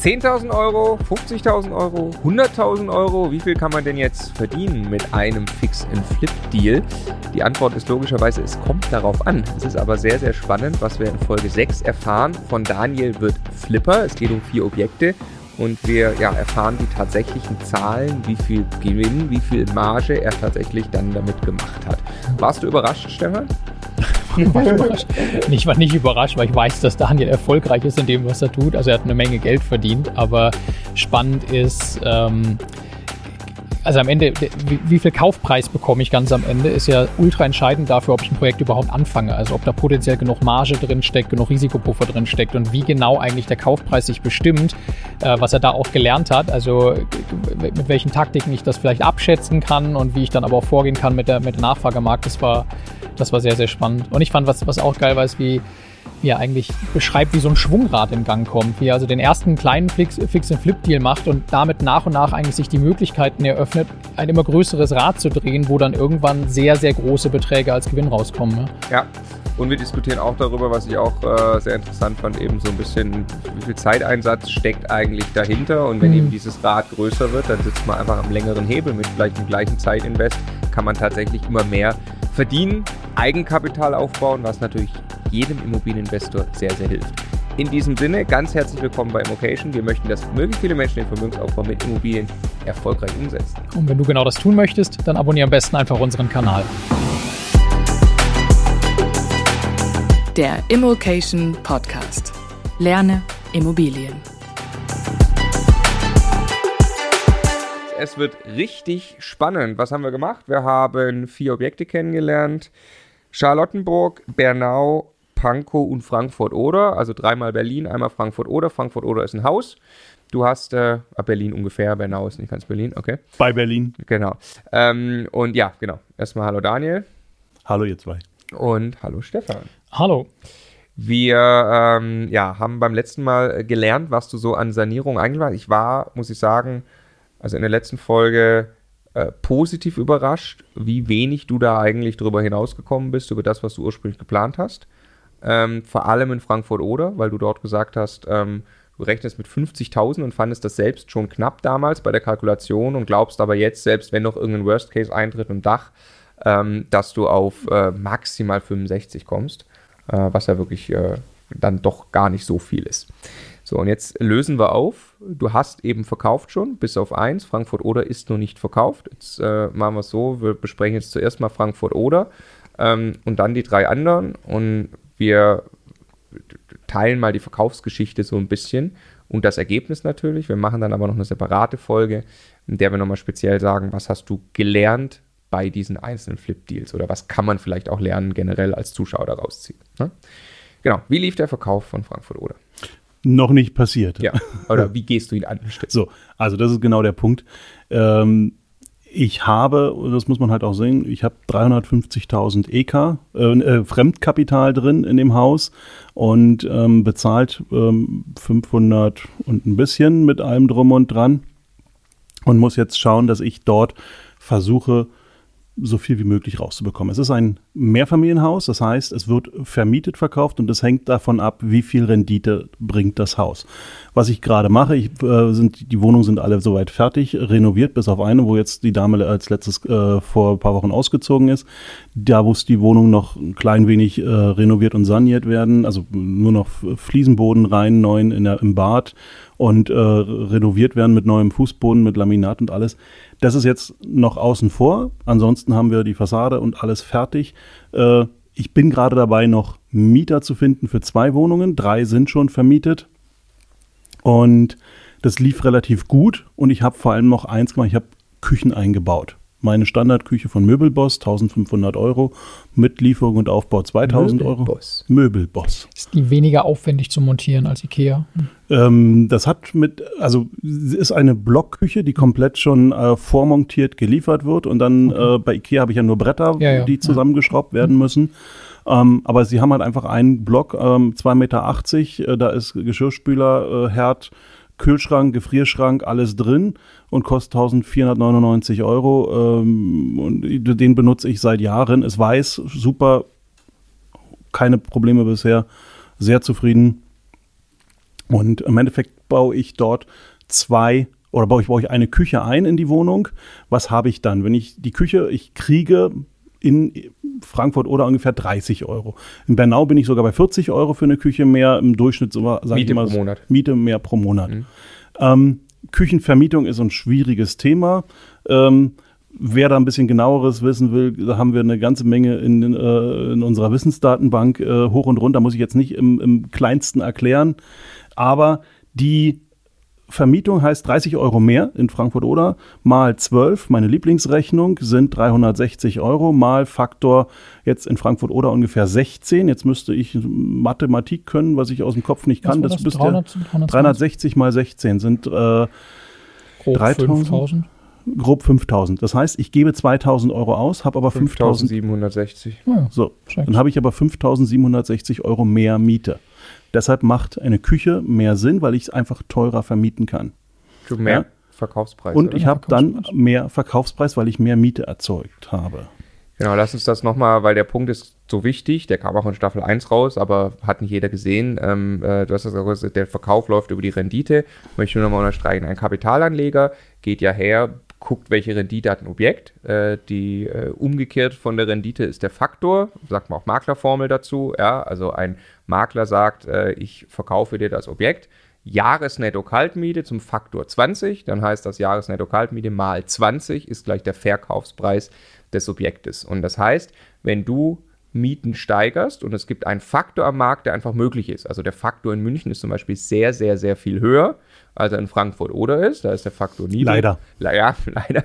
10.000 Euro, 50.000 Euro, 100.000 Euro. Wie viel kann man denn jetzt verdienen mit einem Fix-and-Flip-Deal? Die Antwort ist logischerweise, es kommt darauf an. Es ist aber sehr, sehr spannend, was wir in Folge 6 erfahren. Von Daniel wird Flipper. Es geht um vier Objekte und wir ja, erfahren die tatsächlichen Zahlen, wie viel Gewinn, wie viel Marge er tatsächlich dann damit gemacht hat. Warst du überrascht, Stefan? Ich war nicht überrascht, weil ich weiß, dass Daniel erfolgreich ist in dem, was er tut. Also er hat eine Menge Geld verdient, aber spannend ist, ähm, also am Ende, wie, viel Kaufpreis bekomme ich ganz am Ende, ist ja ultra entscheidend dafür, ob ich ein Projekt überhaupt anfange. Also ob da potenziell genug Marge drin steckt, genug Risikopuffer drin steckt und wie genau eigentlich der Kaufpreis sich bestimmt, äh, was er da auch gelernt hat. Also mit welchen Taktiken ich das vielleicht abschätzen kann und wie ich dann aber auch vorgehen kann mit der, mit der Nachfragemarkt, das war, das war sehr, sehr spannend. Und ich fand, was, was auch geil war, ist, wie, wie er eigentlich beschreibt, wie so ein Schwungrad in Gang kommt, wie er also den ersten kleinen Fix-and-Flip-Deal macht und damit nach und nach eigentlich sich die Möglichkeiten eröffnet, ein immer größeres Rad zu drehen, wo dann irgendwann sehr, sehr große Beträge als Gewinn rauskommen. Ne? Ja, und wir diskutieren auch darüber, was ich auch äh, sehr interessant fand, eben so ein bisschen, wie viel Zeiteinsatz steckt eigentlich dahinter. Und wenn mhm. eben dieses Rad größer wird, dann sitzt man einfach am längeren Hebel mit vielleicht dem gleichen Zeitinvest, kann man tatsächlich immer mehr verdienen, Eigenkapital aufbauen, was natürlich jedem Immobilieninvestor sehr, sehr hilft. In diesem Sinne, ganz herzlich willkommen bei Immocation. Wir möchten, dass möglichst viele Menschen den Vermögensaufbau mit Immobilien erfolgreich umsetzen. Und wenn du genau das tun möchtest, dann abonniere am besten einfach unseren Kanal. Der Immocation Podcast. Lerne Immobilien. Es wird richtig spannend. Was haben wir gemacht? Wir haben vier Objekte kennengelernt. Charlottenburg, Bernau, Pankow und Frankfurt-Oder. Also dreimal Berlin, einmal Frankfurt-Oder. Frankfurt-Oder ist ein Haus. Du hast äh, ah, Berlin ungefähr, Bernau ist nicht ganz Berlin, okay. Bei Berlin. Genau. Ähm, und ja, genau. Erstmal hallo Daniel. Hallo ihr zwei. Und hallo Stefan. Hallo. Wir ähm, ja, haben beim letzten Mal gelernt, was du so an Sanierung eigentlich warst. Ich war, muss ich sagen, also in der letzten Folge äh, positiv überrascht, wie wenig du da eigentlich drüber hinausgekommen bist, über das, was du ursprünglich geplant hast. Ähm, vor allem in Frankfurt-Oder, weil du dort gesagt hast, ähm, du rechnest mit 50.000 und fandest das selbst schon knapp damals bei der Kalkulation und glaubst aber jetzt, selbst wenn noch irgendein Worst Case eintritt im Dach, ähm, dass du auf äh, maximal 65 kommst, äh, was ja wirklich äh, dann doch gar nicht so viel ist. So, und jetzt lösen wir auf. Du hast eben verkauft schon, bis auf eins. Frankfurt Oder ist noch nicht verkauft. Jetzt äh, machen wir es so: Wir besprechen jetzt zuerst mal Frankfurt Oder ähm, und dann die drei anderen. Und wir teilen mal die Verkaufsgeschichte so ein bisschen und das Ergebnis natürlich. Wir machen dann aber noch eine separate Folge, in der wir nochmal speziell sagen, was hast du gelernt bei diesen einzelnen Flip-Deals oder was kann man vielleicht auch lernen generell als Zuschauer daraus ziehen. Ne? Genau, wie lief der Verkauf von Frankfurt Oder? Noch nicht passiert. Ja. Oder wie gehst du ihn an? So, also das ist genau der Punkt. Ähm, ich habe, das muss man halt auch sehen, ich habe 350.000 EK, äh, äh, Fremdkapital drin in dem Haus und ähm, bezahlt ähm, 500 und ein bisschen mit allem drum und dran und muss jetzt schauen, dass ich dort versuche, so viel wie möglich rauszubekommen. Es ist ein Mehrfamilienhaus, das heißt, es wird vermietet verkauft und es hängt davon ab, wie viel Rendite bringt das Haus. Was ich gerade mache, ich, äh, sind, die Wohnungen sind alle soweit fertig, renoviert, bis auf eine, wo jetzt die Dame als letztes äh, vor ein paar Wochen ausgezogen ist. Da muss die Wohnung noch ein klein wenig äh, renoviert und saniert werden, also nur noch Fliesenboden rein, neuen in der, im Bad und äh, renoviert werden mit neuem Fußboden, mit Laminat und alles. Das ist jetzt noch außen vor. Ansonsten haben wir die Fassade und alles fertig. Äh, ich bin gerade dabei, noch Mieter zu finden für zwei Wohnungen. Drei sind schon vermietet. Und das lief relativ gut. Und ich habe vor allem noch eins gemacht. Ich habe Küchen eingebaut meine Standardküche von Möbelboss, 1500 Euro, mit Lieferung und Aufbau 2000 Möbelboss. Euro. Möbelboss. Ist die weniger aufwendig zu montieren als Ikea? Ähm, das hat mit, also ist eine Blockküche, die komplett schon äh, vormontiert geliefert wird und dann okay. äh, bei Ikea habe ich ja nur Bretter, ja, ja. die zusammengeschraubt ja. werden müssen. Ähm, aber sie haben halt einfach einen Block, ähm, 2,80 Meter, äh, da ist Geschirrspüler, äh, Herd, Kühlschrank, Gefrierschrank, alles drin und kostet 1499 Euro. Ähm, und den benutze ich seit Jahren. Es weiß, super, keine Probleme bisher, sehr zufrieden. Und im Endeffekt baue ich dort zwei oder baue ich, baue ich eine Küche ein in die Wohnung. Was habe ich dann? Wenn ich die Küche, ich kriege in Frankfurt oder ungefähr 30 Euro. In Bernau bin ich sogar bei 40 Euro für eine Küche mehr. Im Durchschnitt so, sag Miete ich mal, pro Monat. Miete mehr pro Monat. Mhm. Ähm, Küchenvermietung ist ein schwieriges Thema. Ähm, wer da ein bisschen genaueres wissen will, da haben wir eine ganze Menge in, äh, in unserer Wissensdatenbank äh, hoch und runter, muss ich jetzt nicht im, im kleinsten erklären. Aber die Vermietung heißt 30 Euro mehr in Frankfurt oder mal 12. Meine Lieblingsrechnung sind 360 Euro mal Faktor jetzt in Frankfurt oder ungefähr 16. Jetzt müsste ich Mathematik können, was ich aus dem Kopf nicht kann. Das, das 300, 360 mal 16 sind äh, grob 3000. Grob 5000. Das heißt, ich gebe 2000 Euro aus, habe aber 5760. Ja, so, dann habe ich aber 5760 Euro mehr Miete. Deshalb macht eine Küche mehr Sinn, weil ich es einfach teurer vermieten kann. Für mehr ja? Verkaufspreis. Und oder? ich habe dann mehr Verkaufspreis, weil ich mehr Miete erzeugt habe. Genau, lass uns das nochmal, weil der Punkt ist so wichtig, der kam auch in Staffel 1 raus, aber hat nicht jeder gesehen. Ähm, äh, du hast das gesagt, der Verkauf läuft über die Rendite. Möchte ich nur nochmal unterstreichen. Ein Kapitalanleger geht ja her, guckt, welche Rendite hat ein Objekt. Äh, die äh, umgekehrt von der Rendite ist der Faktor, sagt man auch Maklerformel dazu. Ja, also ein Makler sagt, äh, ich verkaufe dir das Objekt. Jahresnetto-Kaltmiete zum Faktor 20, dann heißt das Jahresnetto-Kaltmiete mal 20 ist gleich der Verkaufspreis des Objektes. Und das heißt, wenn du Mieten steigerst und es gibt einen Faktor am Markt, der einfach möglich ist. Also der Faktor in München ist zum Beispiel sehr, sehr, sehr viel höher als er in Frankfurt oder ist. Da ist der Faktor niedrig. Leider. Ja, leider.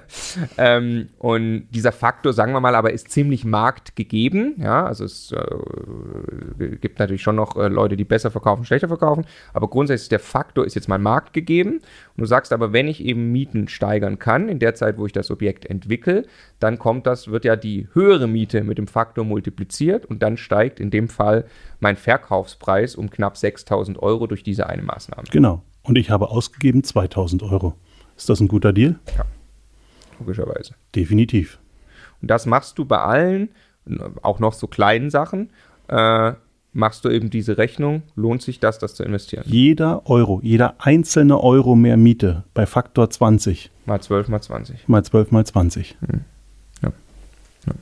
Ähm, und dieser Faktor, sagen wir mal, aber ist ziemlich marktgegeben. Ja, also es äh, gibt natürlich schon noch äh, Leute, die besser verkaufen, schlechter verkaufen. Aber grundsätzlich ist der Faktor ist jetzt mal marktgegeben. Und du sagst aber, wenn ich eben Mieten steigern kann, in der Zeit, wo ich das Objekt entwickle, dann kommt das, wird ja die höhere Miete mit dem Faktor multipliziert und dann steigt in dem Fall mein Verkaufspreis um knapp 6000 Euro durch diese eine Maßnahme. Genau. Und ich habe ausgegeben 2000 Euro. Ist das ein guter Deal? Ja, logischerweise. Definitiv. Und das machst du bei allen, auch noch so kleinen Sachen. Äh, machst du eben diese Rechnung, lohnt sich das, das zu investieren? Jeder Euro, jeder einzelne Euro mehr Miete bei Faktor 20. Mal 12 mal 20. Mal 12 mal 20. Hm. Ja. ja.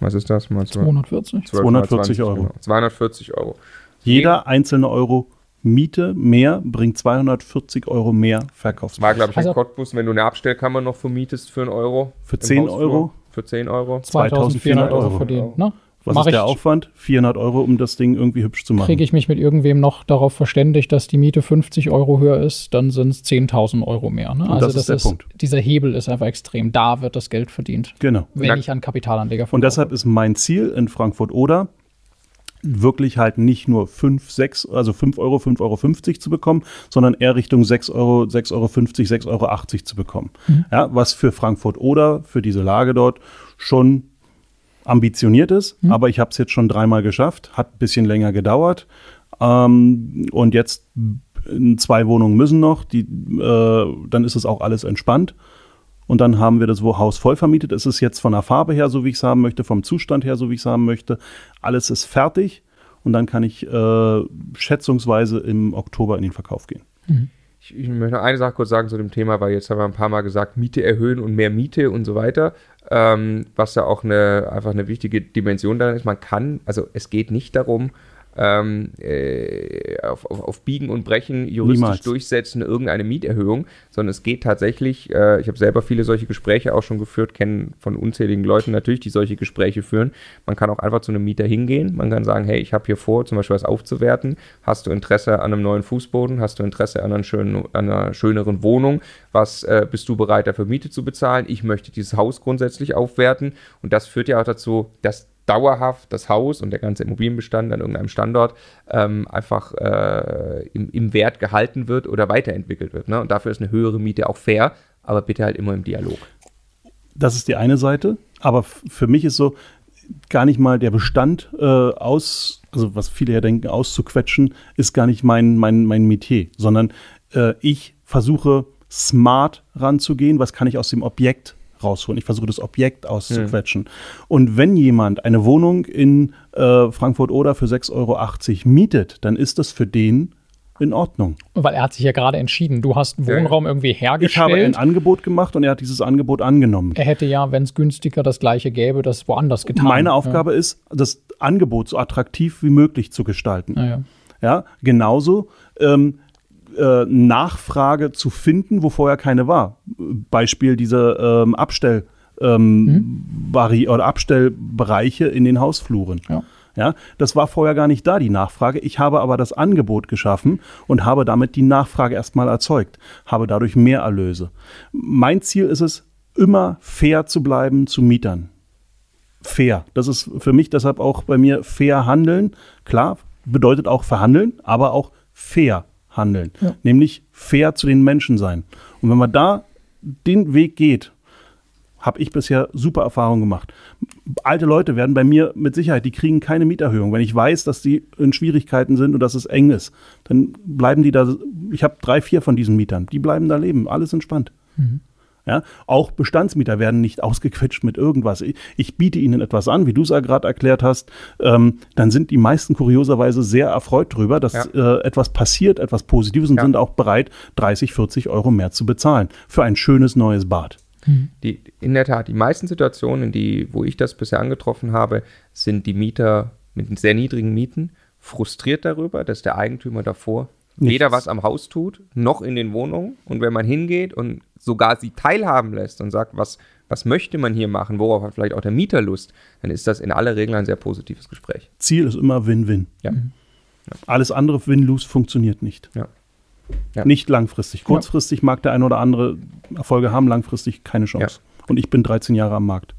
Was ist das? Mal 240. 240 Euro. Genau. 240 Euro. Jeder einzelne Euro Miete mehr bringt 240 Euro mehr Verkaufspreis. War, glaube ich, also, in Cottbus, wenn du eine Abstellkammer noch vermietest für einen Euro. Für 10 Euro? Für 10 Euro. 2400 Euro, verdient. Ne? Was Mach ist der Aufwand? 400 Euro, um das Ding irgendwie hübsch zu machen. Kriege ich mich mit irgendwem noch darauf verständigt, dass die Miete 50 Euro höher ist, dann sind es 10.000 Euro mehr. Ne? Also das, ist der ist, Punkt. Dieser Hebel ist einfach extrem. Da wird das Geld verdient. Genau. Wenn ich an Kapitalanleger verkaufe. Und deshalb ist mein Ziel in Frankfurt oder wirklich halt nicht nur 5, 6, also 5 Euro, 5,50 Euro zu bekommen, sondern eher Richtung 6 Euro, 6,50 Euro, 6,80 Euro zu bekommen. Mhm. Ja, was für Frankfurt oder für diese Lage dort schon ambitioniert ist, mhm. aber ich habe es jetzt schon dreimal geschafft, hat ein bisschen länger gedauert. Ähm, und jetzt zwei Wohnungen müssen noch, die, äh, dann ist es auch alles entspannt. Und dann haben wir das Haus voll vermietet. Es ist jetzt von der Farbe her, so wie ich es haben möchte, vom Zustand her, so wie ich es haben möchte. Alles ist fertig. Und dann kann ich äh, schätzungsweise im Oktober in den Verkauf gehen. Mhm. Ich, ich, möchte noch eine Sache kurz sagen zu dem Thema, weil jetzt haben wir ein paar Mal gesagt, Miete erhöhen und mehr Miete und so weiter. Ähm, was ja auch eine, einfach eine wichtige Dimension daran ist. Man kann, also es geht nicht darum, ähm, äh, auf, auf, auf, Biegen und Brechen juristisch Niemals. durchsetzen, irgendeine Mieterhöhung, sondern es geht tatsächlich, äh, ich habe selber viele solche Gespräche auch schon geführt, kenne von unzähligen Leuten natürlich, die solche Gespräche führen. Man kann auch einfach zu einem Mieter hingehen, man kann sagen, hey, ich habe hier vor, zum Beispiel was aufzuwerten, hast du Interesse an einem neuen Fußboden, hast du Interesse an, schönen, an einer schöneren Wohnung, was äh, bist du bereit dafür Miete zu bezahlen? Ich möchte dieses Haus grundsätzlich aufwerten und das führt ja auch dazu, dass dauerhaft das Haus und der ganze Immobilienbestand an irgendeinem Standort ähm, einfach äh, im, im, Wert gehalten wird oder weiterentwickelt wird. Ne? Und dafür ist eine höhere Miete auch fair, aber bitte halt immer im Dialog. Das ist die eine Seite, aber für mich ist so gar nicht mal der Bestand äh, aus, also was viele ja denken, auszuquetschen, ist gar nicht mein, mein, mein Metier, sondern äh, ich versuche smart ranzugehen, was kann ich aus dem Objekt rausholen. Ich versuche das Objekt auszuquetschen. Mhm. Und wenn jemand eine Wohnung in äh, Frankfurt oder für 6,80 Euro mietet, dann ist das für den in Ordnung. Weil er hat sich ja gerade entschieden. Du hast einen Ja, ja. Wohnraum irgendwie hergestellt. Ich habe ein Angebot gemacht und er hat dieses Angebot angenommen. er hätte ja, wenn es günstiger das gleiche gäbe, das woanders getan. Meine Aufgabe ist, das Angebot so attraktiv wie möglich zu gestalten. Ja. Ja, Ja, genauso ähm, äh, Nachfrage zu finden, wo vorher keine war. Beispiel diese ähm, Abstell, ähm, Vari oder Abstellbereiche in den Hausfluren. Ja. Ja, das war vorher gar nicht da, die Nachfrage. Ich habe aber das Angebot geschaffen und habe damit die Nachfrage erstmal erzeugt, habe dadurch mehr Erlöse. Mein Ziel ist es, immer fair zu bleiben zu Mietern. Fair. Das ist für mich deshalb auch bei mir fair handeln. Klar, bedeutet auch verhandeln, aber auch fair handeln. Ja. Nämlich fair zu den Menschen sein. Und wenn man da den Weg geht, habe ich bisher super Erfahrungen gemacht. Alte Leute werden bei mir mit Sicherheit, die kriegen keine Mieterhöhung. Wenn ich weiß, dass die in Schwierigkeiten sind und dass es eng ist, dann bleiben die da. Ich habe drei, vier von diesen Mietern, die bleiben da leben, alles entspannt. Ja, auch Bestandsmieter werden nicht ausgequetscht mit irgendwas. Ich, ich biete ihnen etwas an, wie du es ja gerade erklärt hast. Ähm, dann sind die meisten kurioserweise sehr erfreut darüber, dass äh, etwas passiert, etwas Positives und Ja. sind auch bereit, 30, 40 Euro mehr zu bezahlen für ein schönes neues Bad. Die, in der Tat, die meisten Situationen, in die, wo ich das bisher angetroffen habe, sind die Mieter mit sehr niedrigen Mieten frustriert darüber, dass der Eigentümer davor Nichts. weder was am Haus tut, noch in den Wohnungen. Und wenn man hingeht und sogar sie teilhaben lässt und sagt, was, was möchte man hier machen, worauf hat vielleicht auch der Mieter Lust, dann ist das in aller Regel ein sehr positives Gespräch. Ziel ist immer Win-Win. Ja. Alles andere Win-Lose funktioniert nicht. Ja. Ja. Nicht langfristig. Kurzfristig mag der eine oder andere Erfolge haben, langfristig keine Chance. Und ich bin 13 Jahre am Markt.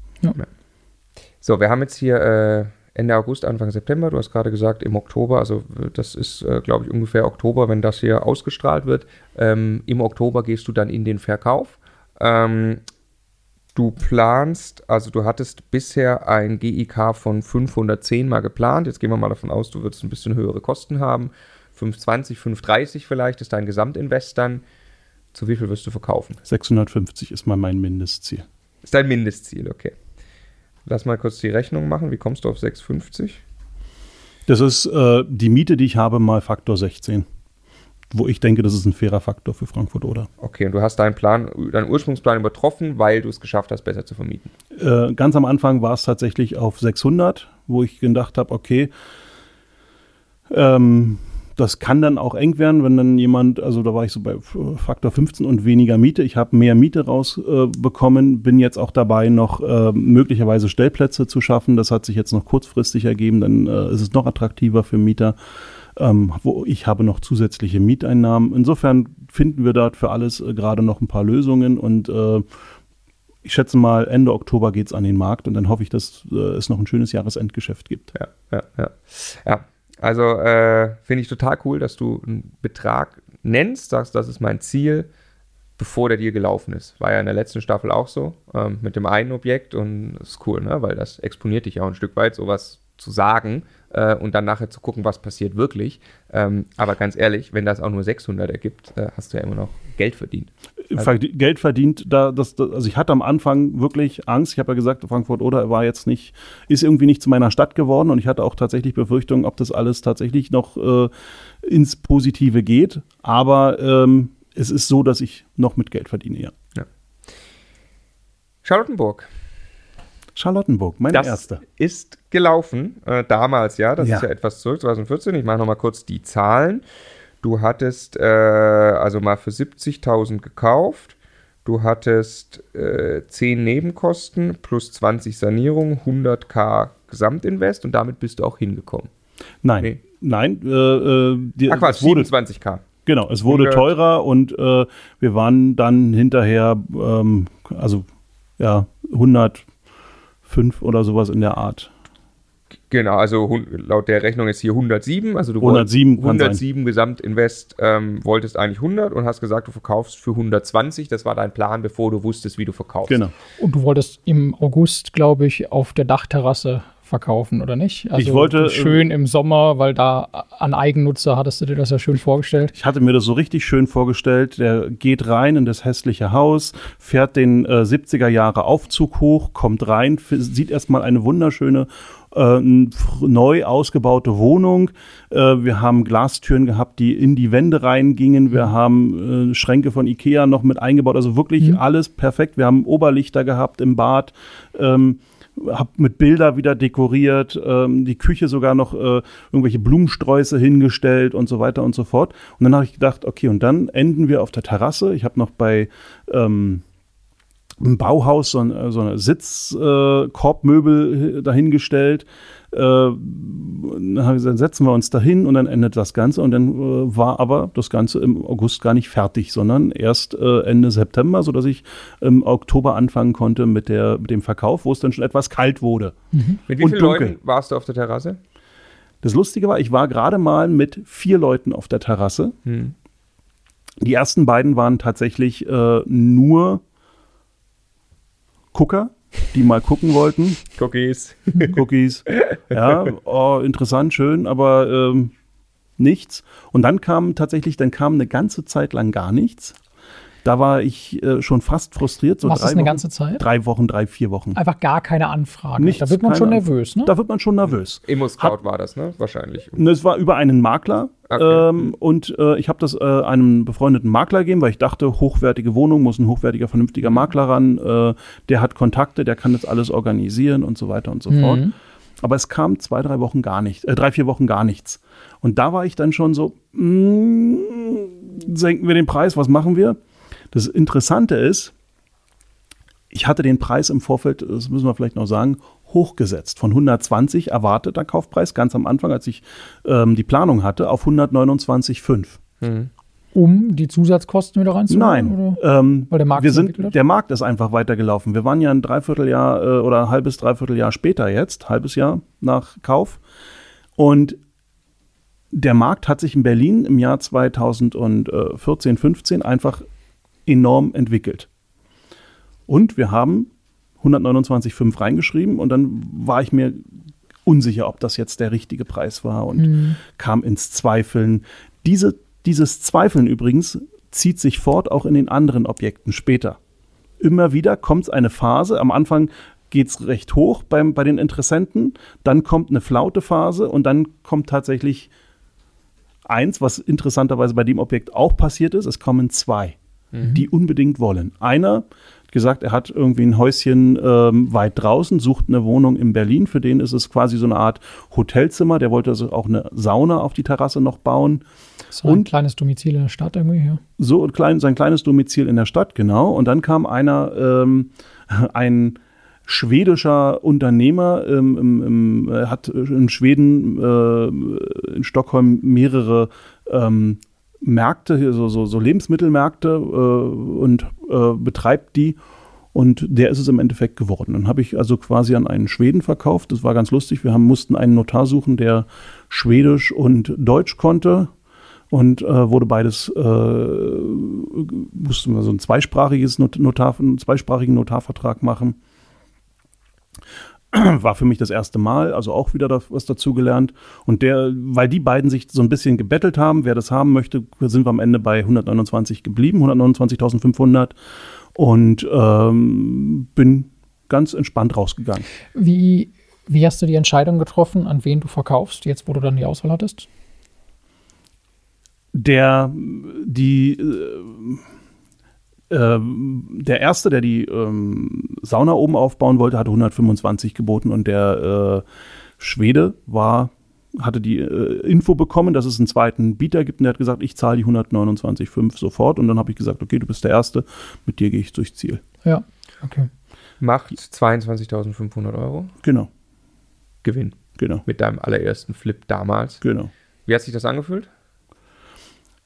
So, wir haben jetzt hier äh, Ende August, Anfang September. Du hast gerade gesagt, im Oktober, also äh, das ist, äh, glaube ich, ungefähr Oktober, wenn das hier ausgestrahlt wird. Ähm, Im Oktober gehst du dann in den Verkauf. Ähm, du planst, also du hattest bisher ein GIK von 510 mal geplant. Jetzt gehen wir mal davon aus, du würdest ein bisschen höhere Kosten haben. 520, 530 vielleicht ist dein Gesamtinvest dann. Zu wie viel wirst du verkaufen? 650 ist mal mein Mindestziel. Ist dein Mindestziel, okay. Lass mal kurz die Rechnung machen. Wie kommst du auf 650? Das ist äh, die Miete, die ich habe, mal Faktor 16. Wo ich denke, das ist ein fairer Faktor für Frankfurt oder. Okay, und du hast deinen Plan, deinen Ursprungsplan übertroffen, weil du es geschafft hast, besser zu vermieten. Äh, ganz am Anfang war es tatsächlich auf 600, wo ich gedacht habe, okay, ähm, das kann dann auch eng werden, wenn dann jemand, also da war ich so bei Faktor 15 und weniger Miete. Ich habe mehr Miete rausbekommen, äh, bin jetzt auch dabei, noch äh, möglicherweise Stellplätze zu schaffen. Das hat sich jetzt noch kurzfristig ergeben, dann äh, ist es noch attraktiver für Mieter. Ähm, wo ich habe noch zusätzliche Mieteinnahmen. Insofern finden wir dort für alles äh, gerade noch ein paar Lösungen und äh, ich schätze mal, Ende Oktober geht es an den Markt und dann hoffe ich, dass äh, es noch ein schönes Jahresendgeschäft gibt. Ja, ja, ja. Ja, also äh, finde ich total cool, dass du einen Betrag nennst, sagst, das ist mein Ziel, bevor der Deal gelaufen ist. War ja in der letzten Staffel auch so, ähm, mit dem einen Objekt und ist cool, ne? weil das exponiert dich auch ein Stück weit, sowas zu sagen äh, und dann nachher zu gucken, was passiert wirklich. Ähm, aber ganz ehrlich, wenn das auch nur 600 ergibt, äh, hast du ja immer noch Geld verdient. Verd- Geld verdient, da, das, das, also ich hatte am Anfang wirklich Angst. Ich habe ja gesagt, Frankfurt oder war jetzt nicht, ist irgendwie nicht zu meiner Stadt geworden und ich hatte auch tatsächlich Befürchtungen, ob das alles tatsächlich noch äh, ins Positive geht. Aber ähm, es ist so, dass ich noch mit Geld verdiene, ja. Charlottenburg. Charlottenburg, meine das erste. ist gelaufen, äh, damals, ja, das Ja. ist ja etwas zurück, 2014. Ich mache nochmal kurz die Zahlen. Du hattest äh, also mal für 70.000 gekauft. Du hattest äh, 10 Nebenkosten plus 20 Sanierung, 100k Gesamtinvest und damit bist du auch hingekommen. Nein, Nee. nein, äh, äh, die, Ach Quatsch, es wurde 27k. Genau, es wurde 100. teurer und äh, wir waren dann hinterher, ähm, also ja, 105 oder sowas in der Art. Genau, also laut der Rechnung ist hier 107. Also du 107 wolltest kann 107 Gesamtinvest, ähm, wolltest eigentlich 100 und hast gesagt, du verkaufst für 120. Das war dein Plan, bevor du wusstest, wie du verkaufst. Genau. Und du wolltest im August, glaube ich, auf der Dachterrasse verkaufen, oder nicht? Also Ich wollte, äh, schön im Sommer, weil da an Eigennutzer hattest du dir das ja schön vorgestellt. Ich hatte mir das so richtig schön vorgestellt. Der geht rein in das hässliche Haus, fährt den äh, 70er Jahre Aufzug hoch, kommt rein, sieht erstmal eine wunderschöne äh, eine neu ausgebaute Wohnung. Äh, wir haben Glastüren gehabt, die in die Wände reingingen. Wir haben äh, Schränke von Ikea noch mit eingebaut. Also wirklich Mhm. alles perfekt. Wir haben Oberlichter gehabt im Bad. Ähm, hab mit Bilder wieder dekoriert, ähm, die Küche sogar noch äh, irgendwelche Blumensträuße hingestellt und so weiter und so fort. Und dann habe ich gedacht, okay, und dann enden wir auf der Terrasse. Ich habe noch bei ähm, im Bauhaus so, ein, so eine Sitzkorbmöbel äh, Korbmöbel dahingestellt. Äh, dann setzen wir uns dahin und dann endet das Ganze. Und dann äh, war aber das Ganze im August gar nicht fertig, sondern erst äh, Ende September, sodass ich im Oktober anfangen konnte mit, der, mit dem Verkauf, wo es dann schon etwas kalt wurde. Mit wie Und vielen dunkel. Leuten warst du auf der Terrasse? Das Lustige war, ich war gerade mal mit vier Leuten auf der Terrasse. Hm. Die ersten beiden waren tatsächlich äh, nur Gucker, die mal gucken wollten. Cookies. Cookies. Ja, oh, interessant, schön, aber ähm, nichts. Und dann kam tatsächlich, dann kam eine ganze Zeit lang gar nichts. Da war ich äh, schon fast frustriert. So Was drei ist eine Wochen, ganze Zeit? Drei Wochen, drei, vier Wochen. Einfach gar keine Anfragen. Nichts, da wird man schon nervös, ne? Da wird man schon nervös. Immo-Scout war das, ne? Wahrscheinlich. Und Es war über einen Makler. Okay. Ähm, und äh, ich habe das äh, einem befreundeten Makler gegeben, weil ich dachte, hochwertige Wohnung muss ein hochwertiger, vernünftiger Makler ran. Äh, der hat Kontakte, der kann das alles organisieren und so weiter und so fort. Mhm. Aber es kam zwei, drei Wochen gar nicht, äh, drei, vier Wochen gar nichts. Und da war ich dann schon so, mm, senken wir den Preis, was machen wir? Das Interessante ist, ich hatte den Preis im Vorfeld, das müssen wir vielleicht noch sagen, hochgesetzt. Von 120 erwarteter Kaufpreis ganz am Anfang, als ich ähm, die Planung hatte, auf 129,5. Hm. Um die Zusatzkosten wieder reinzuholen? Nein, Oder? ähm, Weil der Markt wir sind, der Markt ist einfach weitergelaufen. Wir waren ja ein Dreivierteljahr äh, oder ein halbes, Dreivierteljahr später jetzt, halbes Jahr nach Kauf. Und der Markt hat sich in Berlin im Jahr 2014, 15 einfach enorm entwickelt. Und wir haben 129,5 reingeschrieben und dann war ich mir unsicher, ob das jetzt der richtige Preis war und Mhm. kam ins Zweifeln. Diese, dieses Zweifeln übrigens zieht sich fort auch in den anderen Objekten später. Immer wieder kommt eine Phase, am Anfang geht es recht hoch beim, bei den Interessenten, dann kommt eine flaute Phase und dann kommt tatsächlich eins, was interessanterweise bei dem Objekt auch passiert ist, es kommen zwei, die unbedingt wollen. Einer hat gesagt, er hat irgendwie ein Häuschen ähm, weit draußen, sucht eine Wohnung in Berlin, für den ist es quasi so eine Art Hotelzimmer, der wollte also auch eine Sauna auf die Terrasse noch bauen. So ein Und- kleines Domizil in der Stadt irgendwie, ja. So ein klein, sein kleines Domizil in der Stadt, genau. Und dann kam einer, ähm, ein schwedischer Unternehmer, ähm, im, im, äh, hat in Schweden, äh, in Stockholm mehrere ähm, Märkte, so, so, so Lebensmittelmärkte äh, und äh, betreibt die. Und der ist es im Endeffekt geworden. Dann habe ich also quasi an einen Schweden verkauft. Das war ganz lustig. Wir haben, mussten einen Notar suchen, der Schwedisch und Deutsch konnte. Und äh, wurde beides, äh, mussten wir so ein zweisprachiges Not Notar, einen zweisprachigen Notarvertrag machen. War für mich das erste Mal, also auch wieder da, was dazugelernt. Und der, weil die beiden sich so ein bisschen gebettelt haben, wer das haben möchte, sind wir am Ende bei 129 geblieben, 129.500 und ähm, bin ganz entspannt rausgegangen. Wie, wie hast du die Entscheidung getroffen, an wen du verkaufst, jetzt wo du dann die Auswahl hattest? Der, die, äh, äh, der erste, der die ähm, Sauna oben aufbauen wollte, hatte 125 geboten und der äh, Schwede war, hatte die äh, Info bekommen, dass es einen zweiten Bieter gibt und der hat gesagt, ich zahle die 129,5 sofort und dann habe ich gesagt, okay, du bist der Erste, mit dir gehe ich durchs Ziel. Ja, okay. Macht 22.500 Euro Genau, Gewinn genau, mit deinem allerersten Flip damals. genau. Wie hat sich das angefühlt?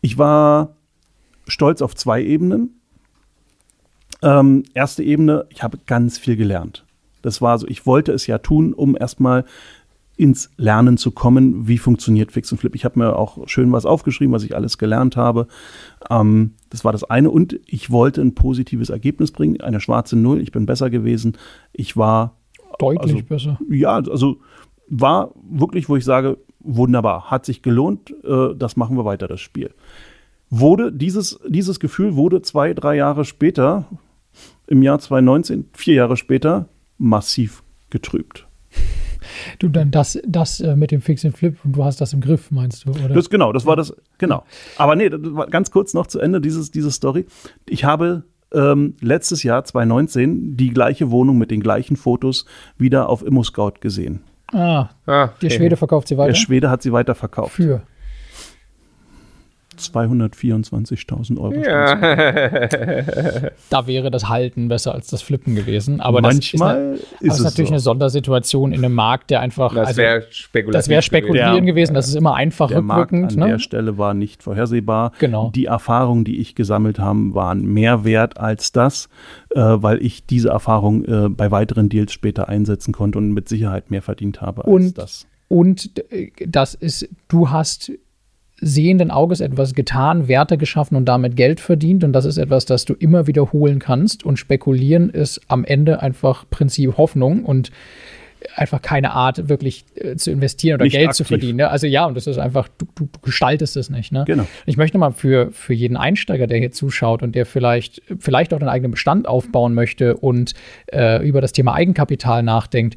Ich war stolz auf zwei Ebenen. Ähm, erste Ebene, ich habe ganz viel gelernt. Das war so, ich wollte es ja tun, um erstmal ins Lernen zu kommen, wie funktioniert Fix und Flip. Ich habe mir auch schön was aufgeschrieben, was ich alles gelernt habe. Ähm, das war das eine. Und ich wollte ein positives Ergebnis bringen, eine schwarze Null. Ich bin besser gewesen. Ich war Deutlich Also- besser. ja, also war wirklich, wo ich sage, wunderbar, hat sich gelohnt, äh, das machen wir weiter, das Spiel. Wurde dieses, dieses Gefühl wurde zwei, drei Jahre später, im Jahr 2019, vier Jahre später, massiv getrübt. Du dann das, das äh, mit dem Fix and Flip und du hast das im Griff, meinst du, oder? Das genau, das war das, genau. Aber nee, das war ganz kurz noch zu Ende dieses, diese Story. Ich habe ähm, letztes Jahr, 2019, die gleiche Wohnung mit den gleichen Fotos wieder auf ImmoScout gesehen. ah, Ah, der. Schwede verkauft sie weiter. Der Schwede hat sie weiterverkauft. Für. 224.000 Euro. Ja. Da wäre das Halten besser als das Flippen gewesen. Aber Manchmal das ist, ist, eine, das ist es natürlich so. eine Sondersituation in einem Markt, der einfach. Das also, wäre spekulativ. das wäre spekulieren Ja. gewesen. Das ist immer einfach Der Markt an rückwirkend. der Ne? Stelle war nicht vorhersehbar. Genau. Die Erfahrungen, die ich gesammelt habe, waren mehr wert als das, äh, weil ich diese Erfahrung äh, bei weiteren Deals später einsetzen konnte und mit Sicherheit mehr verdient habe als Und- das. Und äh, das ist, du hast sehenden Auges etwas getan, Werte geschaffen und damit Geld verdient. Und das ist etwas, das du immer wiederholen kannst. Und spekulieren ist am Ende einfach Prinzip Hoffnung und einfach keine Art, wirklich äh, zu investieren oder Nicht Geld zu aktiv. verdienen. Ne? Also ja, und das ist einfach, du, du, gestaltest es nicht. Ne? Genau. Ich möchte mal für, für jeden Einsteiger, der hier zuschaut und der vielleicht, vielleicht auch einen eigenen Bestand aufbauen möchte und äh, über das Thema Eigenkapital nachdenkt,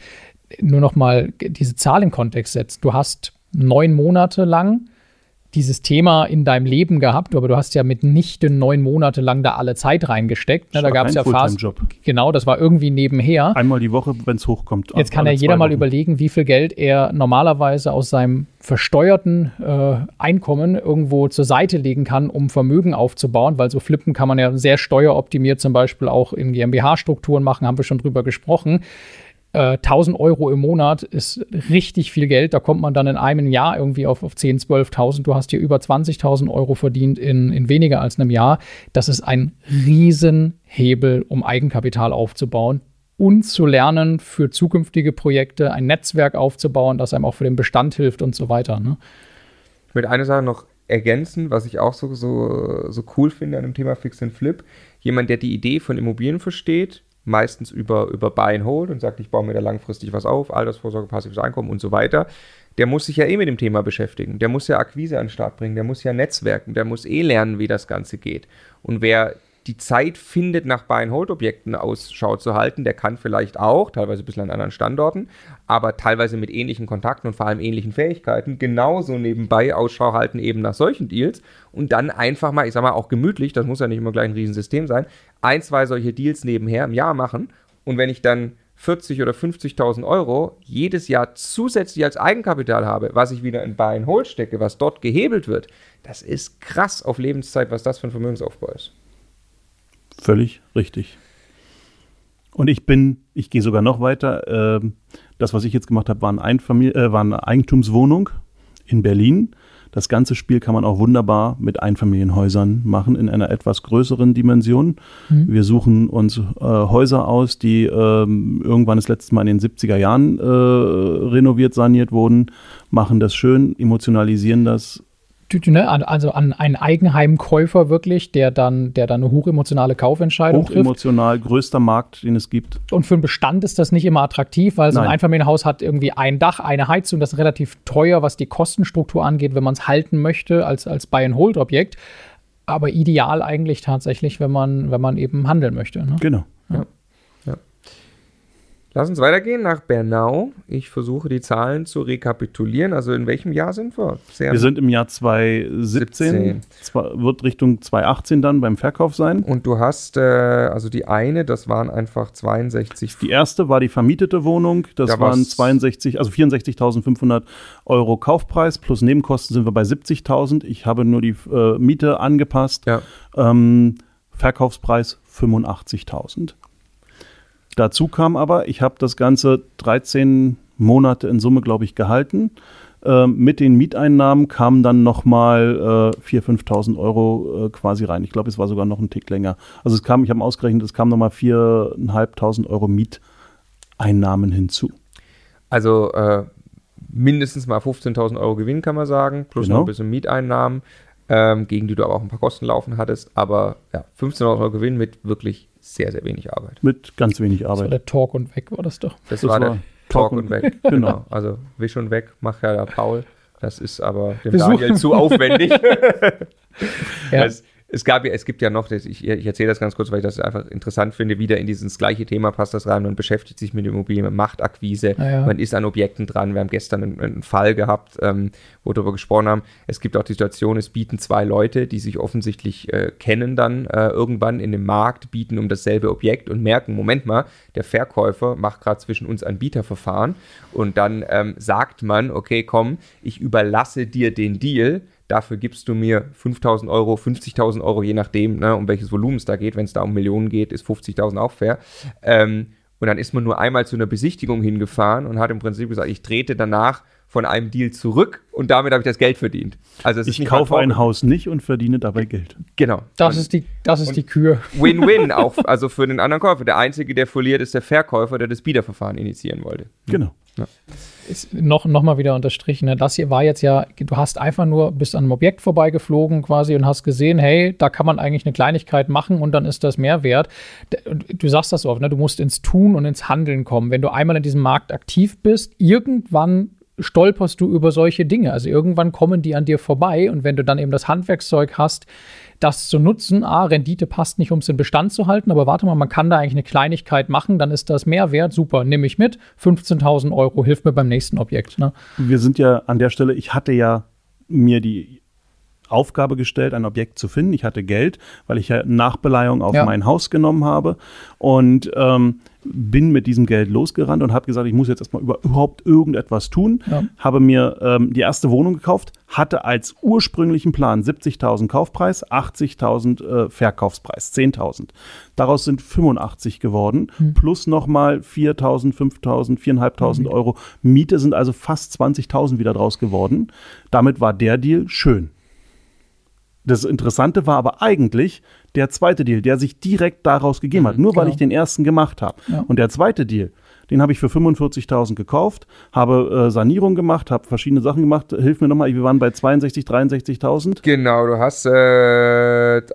nur noch mal diese Zahl in Kontext setzen. Du hast neun Monate lang dieses Thema in deinem Leben gehabt, aber du hast ja mitnichten neun Monate lang da alle Zeit reingesteckt. Ne? Da gab es ja. Fulltime-Job. Genau, das war irgendwie nebenher. Einmal die Woche, wenn es hochkommt. Jetzt kann ja jeder mal überlegen, wie viel Geld er normalerweise aus seinem versteuerten äh, Einkommen irgendwo zur Seite legen kann, um Vermögen aufzubauen, weil so Flippen kann man ja sehr steueroptimiert zum Beispiel auch in GmbH-Strukturen machen, haben wir schon drüber gesprochen. Äh, 1000 Euro im Monat ist richtig viel Geld. Da kommt man dann in einem Jahr irgendwie auf, auf 10.000, 12.000. Du hast hier über 20.000 Euro verdient in, in weniger als einem Jahr. Das ist ein Riesenhebel, um Eigenkapital aufzubauen und zu lernen, für zukünftige Projekte ein Netzwerk aufzubauen, das einem auch für den Bestand hilft und so weiter. Ne? Ich möchte eine Sache noch ergänzen, was ich auch so, so, so cool finde an dem Thema Fix and Flip. Jemand, der die Idee von Immobilien versteht, meistens über, über Buy and und sagt, ich baue mir da langfristig was auf, Altersvorsorge, passives Einkommen und so weiter, der muss sich ja eh mit dem Thema beschäftigen. Der muss ja Akquise an den Start bringen, der muss ja netzwerken, der muss eh lernen, wie das Ganze geht. Und wer die Zeit findet, nach Buy-and-Hold-Objekten Ausschau zu halten, der kann vielleicht auch, teilweise ein bisschen an anderen Standorten, aber teilweise mit ähnlichen Kontakten und vor allem ähnlichen Fähigkeiten, genauso nebenbei Ausschau halten eben nach solchen Deals. Und dann einfach mal, ich sag mal, auch gemütlich, das muss ja nicht immer gleich ein Riesensystem sein, ein, zwei solche Deals nebenher im Jahr machen. Und wenn ich dann 40 oder 50.000 Euro jedes Jahr zusätzlich als Eigenkapital habe, was ich wieder in Buy and Hold stecke, was dort gehebelt wird, das ist krass auf Lebenszeit, was das für ein Vermögensaufbau ist. Völlig richtig. Und ich bin, ich gehe sogar noch weiter. Ähm, das, was ich jetzt gemacht habe, war, ein Einfamil äh, war eine Eigentumswohnung in Berlin. Das ganze Spiel kann man auch wunderbar mit Einfamilienhäusern machen in einer etwas größeren Dimension. Wir suchen uns äh, Häuser aus, die ähm, irgendwann das letzte Mal in den 70er Jahren äh, renoviert, saniert wurden, machen das schön, emotionalisieren das, ne, Also an einen Eigenheimkäufer wirklich, der dann, der dann eine hochemotionale Kaufentscheidung trifft. hochemotional, größter Markt, den es gibt. Und für einen Bestand ist das nicht immer attraktiv, weil so ein Nein. Einfamilienhaus hat irgendwie ein Dach, eine Heizung, das ist relativ teuer, was die Kostenstruktur angeht, wenn man es halten möchte als, als Buy-and-Hold-Objekt. Aber ideal eigentlich tatsächlich, wenn man, wenn man eben handeln möchte. Ne? Genau. Lass uns weitergehen nach Bernau. Ich versuche die Zahlen zu rekapitulieren. Also in welchem Jahr sind wir? Sehr Wir sind im Jahr 2017, 17. zwar wird Richtung 2018 dann beim Verkauf sein. und du hast, äh, also die eine, das waren einfach 62. Die erste war die vermietete Wohnung, das Da waren war's- 62, also 64.500 Euro Kaufpreis, plus Nebenkosten sind wir bei 70.000. Ich habe nur die äh, Miete angepasst. Ja. Ähm, Verkaufspreis 85.000. Dazu kam aber, ich habe das Ganze 13 Monate in Summe, glaube ich, gehalten. Ähm, mit den Mieteinnahmen kamen dann nochmal äh, 4.000, 5.000 Euro äh, quasi rein. Ich glaube, es war sogar noch ein Tick länger. Also es kam, ich habe ausgerechnet, es kamen nochmal 4.500 Euro Mieteinnahmen hinzu. Also äh, mindestens mal 15.000 Euro Gewinn, kann man sagen, plus Genau. noch ein bisschen Mieteinnahmen, ähm, gegen die du aber auch ein paar Kosten laufen hattest. Aber ja, 15.000 Euro Gewinn mit wirklich sehr, sehr wenig Arbeit. Mit ganz wenig Das war Arbeit. der Talk und weg war das doch. Das, Das war der war Talk Talk und und- weg. Genau. Genau. Also wisch und weg, macht ja der Paul. Das ist aber dem Wir Daniel zu aufwendig. Ja. Das, es gab ja, es gibt ja noch, ich, ich erzähle das ganz kurz, weil ich das einfach interessant finde, wieder in dieses gleiche Thema passt das rein. Man beschäftigt sich mit Immobilien, man macht Akquise, Ah, ja. man ist an Objekten dran. Wir haben gestern einen, einen Fall gehabt, ähm, wo wir darüber gesprochen haben. Es gibt auch die Situation, es bieten zwei Leute, die sich offensichtlich äh, kennen dann äh, irgendwann in dem Markt, bieten um dasselbe Objekt und merken, Moment mal, der Verkäufer macht gerade zwischen uns ein Bieterverfahren und dann ähm, sagt man, okay, komm, ich überlasse dir den Deal, dafür gibst du mir 5.000 Euro, 50.000 Euro, je nachdem, ne, um welches Volumen es da geht. Wenn es da um Millionen geht, ist 50.000 auch fair. Ähm, und dann ist man nur einmal zu einer Besichtigung hingefahren und hat im Prinzip gesagt, ich trete danach von einem Deal zurück und damit habe ich das Geld verdient. Also es ist Ich nicht kaufe ein. Haus nicht und verdiene dabei Geld. Genau. Das Und ist die, das ist die Kür. Win-Win auch, also für den anderen Käufer. Der Einzige, der verliert, ist der Verkäufer, der das Bieterverfahren initiieren wollte. Genau. Ist noch, noch mal wieder unterstrichen. Ne? Das hier war jetzt ja, du hast einfach nur, bist an einem Objekt vorbeigeflogen quasi und hast gesehen, hey, da kann man eigentlich eine Kleinigkeit machen und dann ist das Mehrwert. D- und Du sagst das so oft, ne? du musst ins Tun und ins Handeln kommen. Wenn du einmal in diesem Markt aktiv bist, irgendwann stolperst du über solche Dinge. Also irgendwann kommen die an dir vorbei und wenn du dann eben das Handwerkszeug hast, das zu nutzen, ah, Rendite passt nicht, um es in Bestand zu halten, aber warte mal, man kann da eigentlich eine Kleinigkeit machen, dann ist das Mehrwert, super, nehme ich mit, 15.000 Euro, hilft mir beim nächsten Objekt. Ne? Wir sind ja an der Stelle, ich hatte ja mir die Aufgabe gestellt, ein Objekt zu finden. Ich hatte Geld, weil ich ja Nachbeleihung auf Ja. mein Haus genommen habe und ähm, bin mit diesem Geld losgerannt und habe gesagt, ich muss jetzt erstmal über, überhaupt irgendetwas tun. Ja. Habe mir ähm, die erste Wohnung gekauft, hatte als ursprünglichen Plan 70.000 Kaufpreis, 80.000 äh, Verkaufspreis, 10.000. Daraus sind 85 geworden, plus nochmal 4.000, 5.000, 4.500 Euro Miete sind also fast 20.000 wieder draus geworden. Damit war der Deal schön. Das Interessante war aber eigentlich der zweite Deal, der sich direkt daraus gegeben hat, nur weil genau. ich den ersten gemacht habe. Ja. Und der zweite Deal, den habe ich für 45.000 gekauft, habe äh, Sanierung gemacht, habe verschiedene Sachen gemacht. Hilf mir nochmal, wir waren bei 62, 63.000. Genau, du hast äh,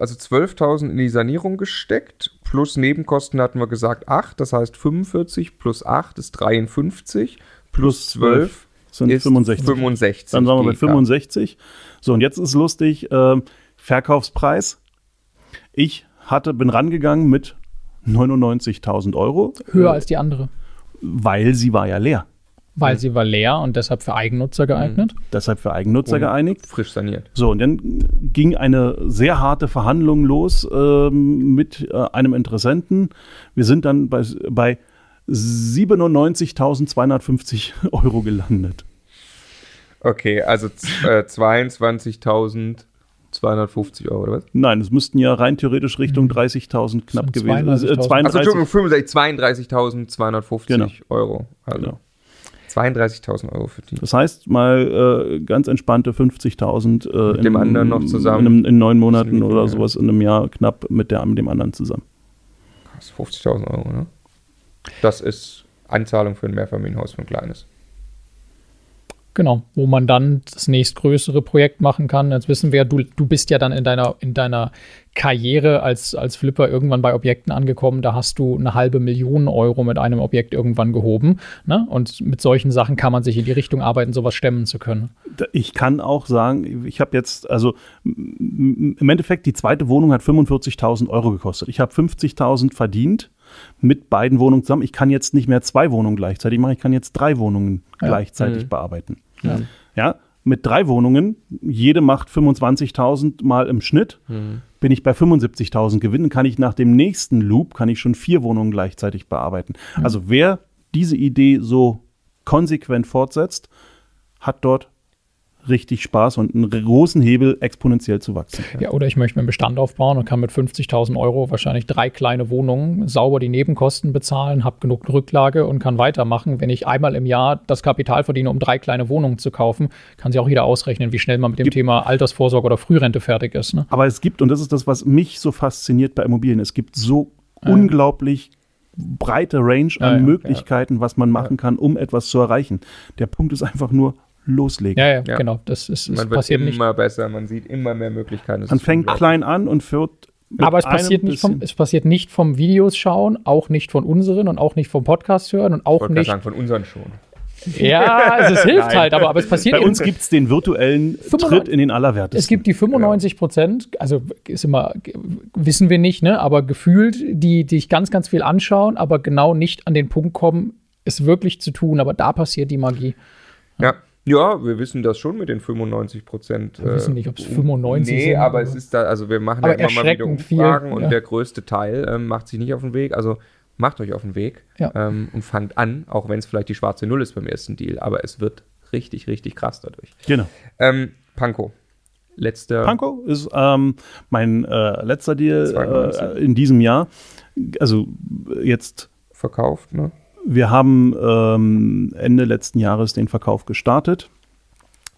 also 12.000 in die Sanierung gesteckt, plus Nebenkosten hatten wir gesagt 8, das heißt 45 plus 8 ist 53, plus 12 sind ist 65. 65. Dann waren wir bei GK. 65. So, und jetzt ist lustig, ähm, Verkaufspreis. Ich hatte, bin rangegangen mit 99.000 Euro, Höher als die andere, weil sie war ja leer. weil sie war leer und deshalb für Eigennutzer geeignet. Deshalb für Eigennutzer Und geeinigt. Frisch saniert. So, und dann ging eine sehr harte Verhandlung los ähm, mit äh, einem Interessenten. Wir sind dann bei, bei 97.250 Euro gelandet. Okay, also äh, 22.250 Euro, oder was? Nein, es müssten ja rein theoretisch Richtung 30.000 knapp Sind gewesen äh, 32.000. Also 32 Entschuldigung, 65 32.250 Genau. Euro. Also Genau. 32.000 Euro für die. Das heißt mal äh, ganz entspannte 50.000 äh, Mit dem in- anderen noch zusammen. In, einem- in neun Monaten oder sowas in einem Jahr knapp mit, der, mit dem anderen zusammen. Krass, 50.000 Euro, ne? Das ist Anzahlung für ein Mehrfamilienhaus für ein kleines. Genau, wo man dann das nächstgrößere Projekt machen kann. Jetzt wissen wir, du, du bist ja dann in deiner, in deiner Karriere als, als Flipper irgendwann bei Objekten angekommen. Da hast du eine halbe Million Euro mit einem Objekt irgendwann gehoben. Ne? Und mit solchen Sachen kann man sich in die Richtung arbeiten, sowas stemmen zu können. Ich kann auch sagen, ich habe jetzt, also im Endeffekt, die zweite Wohnung hat 45.000 Euro gekostet. Ich habe 50.000 verdient mit beiden Wohnungen zusammen. Ich kann jetzt nicht mehr zwei Wohnungen gleichzeitig machen, ich kann jetzt drei Wohnungen Ja. gleichzeitig Mhm. bearbeiten. Ja. Ja, mit drei Wohnungen, jede macht 25.000 mal im Schnitt, bin ich bei 75.000 Gewinn, kann ich nach dem nächsten Loop, kann ich schon vier Wohnungen gleichzeitig bearbeiten. Also wer diese Idee so konsequent fortsetzt, hat dort richtig Spaß und einen großen Hebel, exponentiell zu wachsen. Ja, oder ich möchte mir einen Bestand aufbauen und kann mit 50.000 Euro wahrscheinlich drei kleine Wohnungen sauber die Nebenkosten bezahlen, habe genug Rücklage und kann weitermachen. Wenn ich einmal im Jahr das Kapital verdiene, um drei kleine Wohnungen zu kaufen, kann sich auch jeder ausrechnen, wie schnell man mit dem Gibt- Thema Altersvorsorge oder Frührente fertig ist. Ne? Aber es gibt, und das ist das, was mich so fasziniert bei Immobilien, es gibt so unglaublich breite Range an Ja, ja, Möglichkeiten, was man machen kann, um etwas zu erreichen. Der Punkt ist einfach nur loslegen. Ja, ja, Ja. genau. Das ist, es Man wird passiert nicht. immer besser, man sieht immer mehr Möglichkeiten. Das Man fängt klein an und führt mit Aber es passiert, nicht vom, es passiert nicht vom Videos schauen, auch nicht von unseren und auch nicht vom Podcast hören und Ich auch gerade nicht sagen, von unseren schon. Ja, also es hilft Nein. halt, aber, aber es passiert Bei eben- uns gibt es den virtuellen 95 Tritt in den Allerwertesten. Es gibt die 95 Prozent, also ist immer, wissen wir nicht, ne, aber gefühlt, die, die sich ganz, ganz viel anschauen, aber genau nicht an den Punkt kommen, es wirklich zu tun, aber da passiert die Magie. Ja. Ja, wir wissen das schon mit den 95 Prozent. Wir wissen nicht, ob es 95 nee, sind, aber aber- es ist da, also wir machen Aber ja immer mal wieder erschreckend viel, Umfragen und ja. der größte Teil ähm, macht sich nicht auf den Weg. Also macht euch auf den Weg Ja. ähm, und fangt an, auch wenn es vielleicht die schwarze Null ist beim ersten Deal, aber es wird richtig, richtig krass dadurch. Genau. Ähm, Panko. Letzter. Panko ist ähm, mein äh, letzter Deal 92. äh, in diesem Jahr. Also jetzt, verkauft, ne? Wir haben ähm, Ende letzten Jahres den Verkauf gestartet.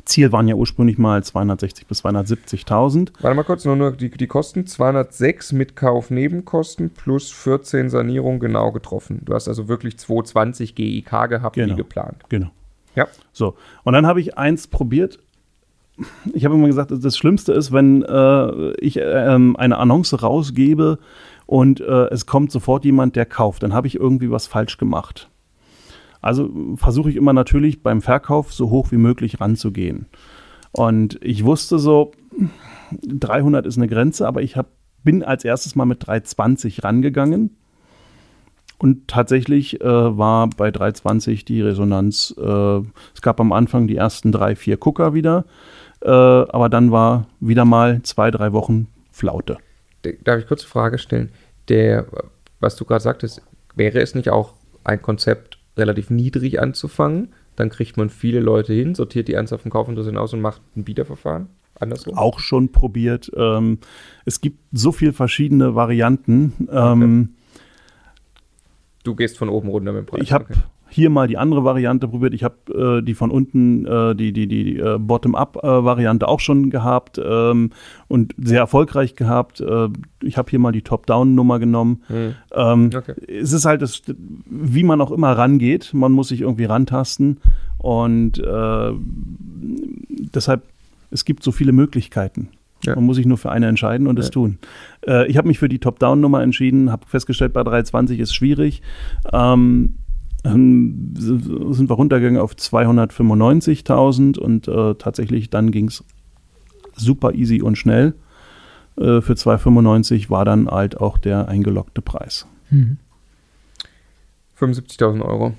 Ziel waren ja ursprünglich mal 260 bis 270.000. Warte mal kurz, nur, nur die, die Kosten. 206 mit Kauf Nebenkosten plus 14 Sanierung genau getroffen. Du hast also wirklich 220 GIK gehabt, Genau. wie geplant. Genau. Ja. So, und dann habe ich eins probiert. Ich habe immer gesagt, das Schlimmste ist, wenn äh, ich ähm, eine Annonce rausgebe und äh, es kommt sofort jemand, der kauft. Dann habe ich irgendwie was falsch gemacht. Also versuche ich immer natürlich beim Verkauf so hoch wie möglich ranzugehen. Und ich wusste so, 300 ist eine Grenze, aber ich hab, bin als erstes mal mit 320 rangegangen. Und tatsächlich äh, war bei 320 die Resonanz, äh, es gab am Anfang die ersten drei, vier Gucker wieder, äh, aber dann war wieder mal zwei, drei Wochen Flaute. Darf ich kurz eine Frage stellen? Der, was du gerade sagtest, wäre es nicht auch ein Konzept, relativ niedrig anzufangen? Dann kriegt man viele Leute hin, sortiert die ernsthaften Kaufinteressenten aus und macht ein Bieterverfahren? Andersrum? Auch schon probiert. Ähm, es gibt so viele verschiedene Varianten. Ähm, Du gehst von oben runter mit dem Preis. Ich habe okay. Hier mal die andere Variante probiert. Ich habe äh, die von unten, äh, die, die, die äh, Bottom-up-Variante auch schon gehabt ähm, und sehr erfolgreich gehabt. Äh, ich habe hier mal die Top-Down-Nummer genommen. Hm. Ähm, Okay. Es ist halt, das, wie man auch immer rangeht. Man muss sich irgendwie rantasten. Und äh, deshalb, es gibt so viele Möglichkeiten. Ja. Man muss sich nur für eine entscheiden und es Ja. tun. Äh, ich habe mich für die Top-Down-Nummer entschieden, habe festgestellt, bei 320 ist schwierig. Ähm, ähm, sind wir runtergegangen auf 295.000 und äh, tatsächlich dann ging es super easy und schnell. Äh, für 295 war dann halt auch der eingeloggte Preis. Mhm. 75.000 Euro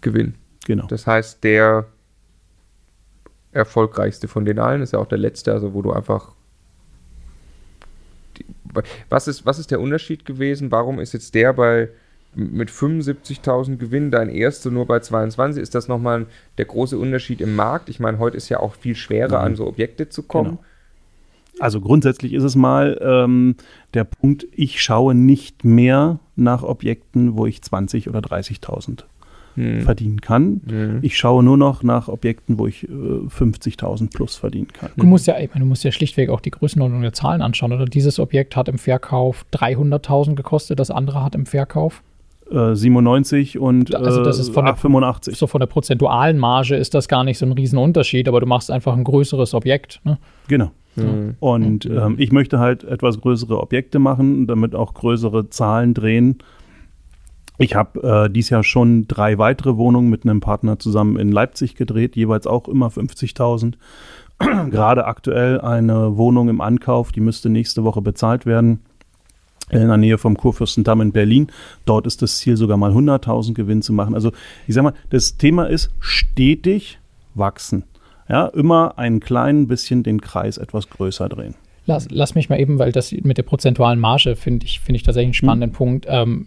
Gewinn. Genau. Das heißt, der erfolgreichste von den allen ist ja auch der letzte, also wo du einfach. Was, ist, was ist der Unterschied gewesen? Warum ist jetzt der bei mit 75.000 Gewinn dein erster nur bei 22? Ist das nochmal der große Unterschied im Markt? Ich meine, heute ist ja auch viel schwerer, Nein. an so Objekte zu kommen. Genau. Also grundsätzlich ist es mal ähm, der Punkt, ich schaue nicht mehr nach Objekten, wo ich 20.000 oder 30.000 Hm. verdienen kann. Hm. Ich schaue nur noch nach Objekten, wo ich äh, 50.000 plus verdienen kann. Du musst ja, ich meine, du musst ja schlichtweg auch die Größenordnung der Zahlen anschauen. Oder dieses Objekt hat im Verkauf 300.000 gekostet, das andere hat im Verkauf. Äh, 97 und Also das ist von der- äh, 85. So von der prozentualen Marge ist das gar nicht so ein Riesenunterschied, aber du machst einfach ein größeres Objekt. Ne? Genau. Hm. Und ähm, ich möchte halt etwas größere Objekte machen, damit auch größere Zahlen drehen. Ich habe äh, dieses Jahr schon drei weitere Wohnungen mit einem Partner zusammen in Leipzig gedreht, jeweils auch immer 50.000. Gerade aktuell eine Wohnung im Ankauf, die müsste nächste Woche bezahlt werden. In der Nähe vom Kurfürstendamm in Berlin. Dort ist das Ziel sogar mal 100.000 Gewinn zu machen. Also ich sag mal, das Thema ist stetig wachsen. Ja, immer ein klein bisschen den Kreis etwas größer drehen. Lass, lass mich mal eben, weil das mit der prozentualen Marge finde ich, finde ich tatsächlich einen spannenden Punkt. Ähm,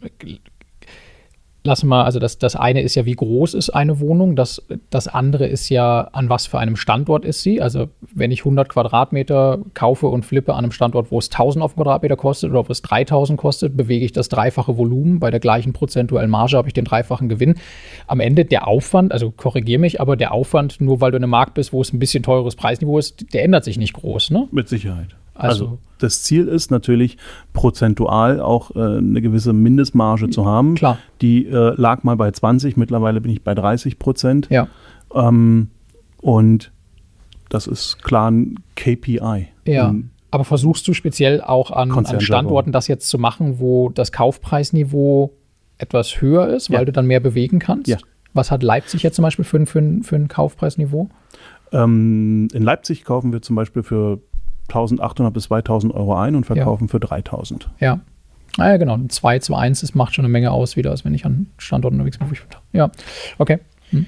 lass mal, also das, das eine ist ja, wie groß ist eine Wohnung, das, das andere ist ja, an was für einem Standort ist sie. Also wenn ich 100 Quadratmeter kaufe und flippe an einem Standort, wo es 1000 auf dem Quadratmeter kostet oder wo es 3000 kostet, bewege ich das dreifache Volumen. Bei der gleichen prozentuellen Marge habe ich den dreifachen Gewinn. Am Ende der Aufwand, also korrigiere mich, aber der Aufwand, nur weil du in einem Markt bist, wo es ein bisschen teures Preisniveau ist, der ändert sich nicht groß, ne? Mit Sicherheit. Also- Also, das Ziel ist natürlich prozentual auch äh, eine gewisse Mindestmarge zu haben. Klar. Die äh, lag mal bei 20, mittlerweile bin ich bei 30 Prozent. Ja. Ähm, und das ist klar ein KPI. Ja. Aber versuchst du speziell auch an, an. Standorten das jetzt zu machen, wo das Kaufpreisniveau etwas höher ist, weil Ja. du dann mehr bewegen kannst? Ja. Was hat Leipzig jetzt zum Beispiel für, für, für ein Kaufpreisniveau? Ähm, in Leipzig kaufen wir zum Beispiel für 1800 bis 2000 Euro ein und verkaufen ja. für 3000. Ja. Ah ja, genau. Ein 2 zu 1, das macht schon eine Menge aus wieder, als wenn ich an Standorten unterwegs bin. Ja, okay. Hm.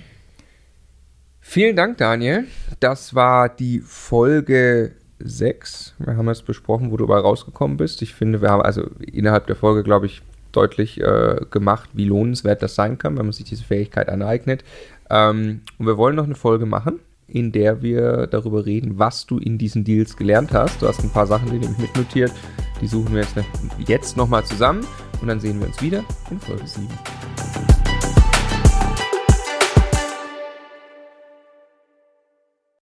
Vielen Dank, Daniel. Das war die Folge 6. Wir haben jetzt besprochen, wo du überall rausgekommen bist. Ich finde, wir haben also innerhalb der Folge, glaube ich, deutlich äh, gemacht, wie lohnenswert das sein kann, wenn man sich diese Fähigkeit aneignet. Ähm, und wir wollen noch eine Folge machen, in der wir darüber reden, was du in diesen Deals gelernt hast. Du hast ein paar Sachen, die nämlich mitnotiert. Die suchen wir jetzt, jetzt nochmal zusammen und dann sehen wir uns wieder in Folge 7.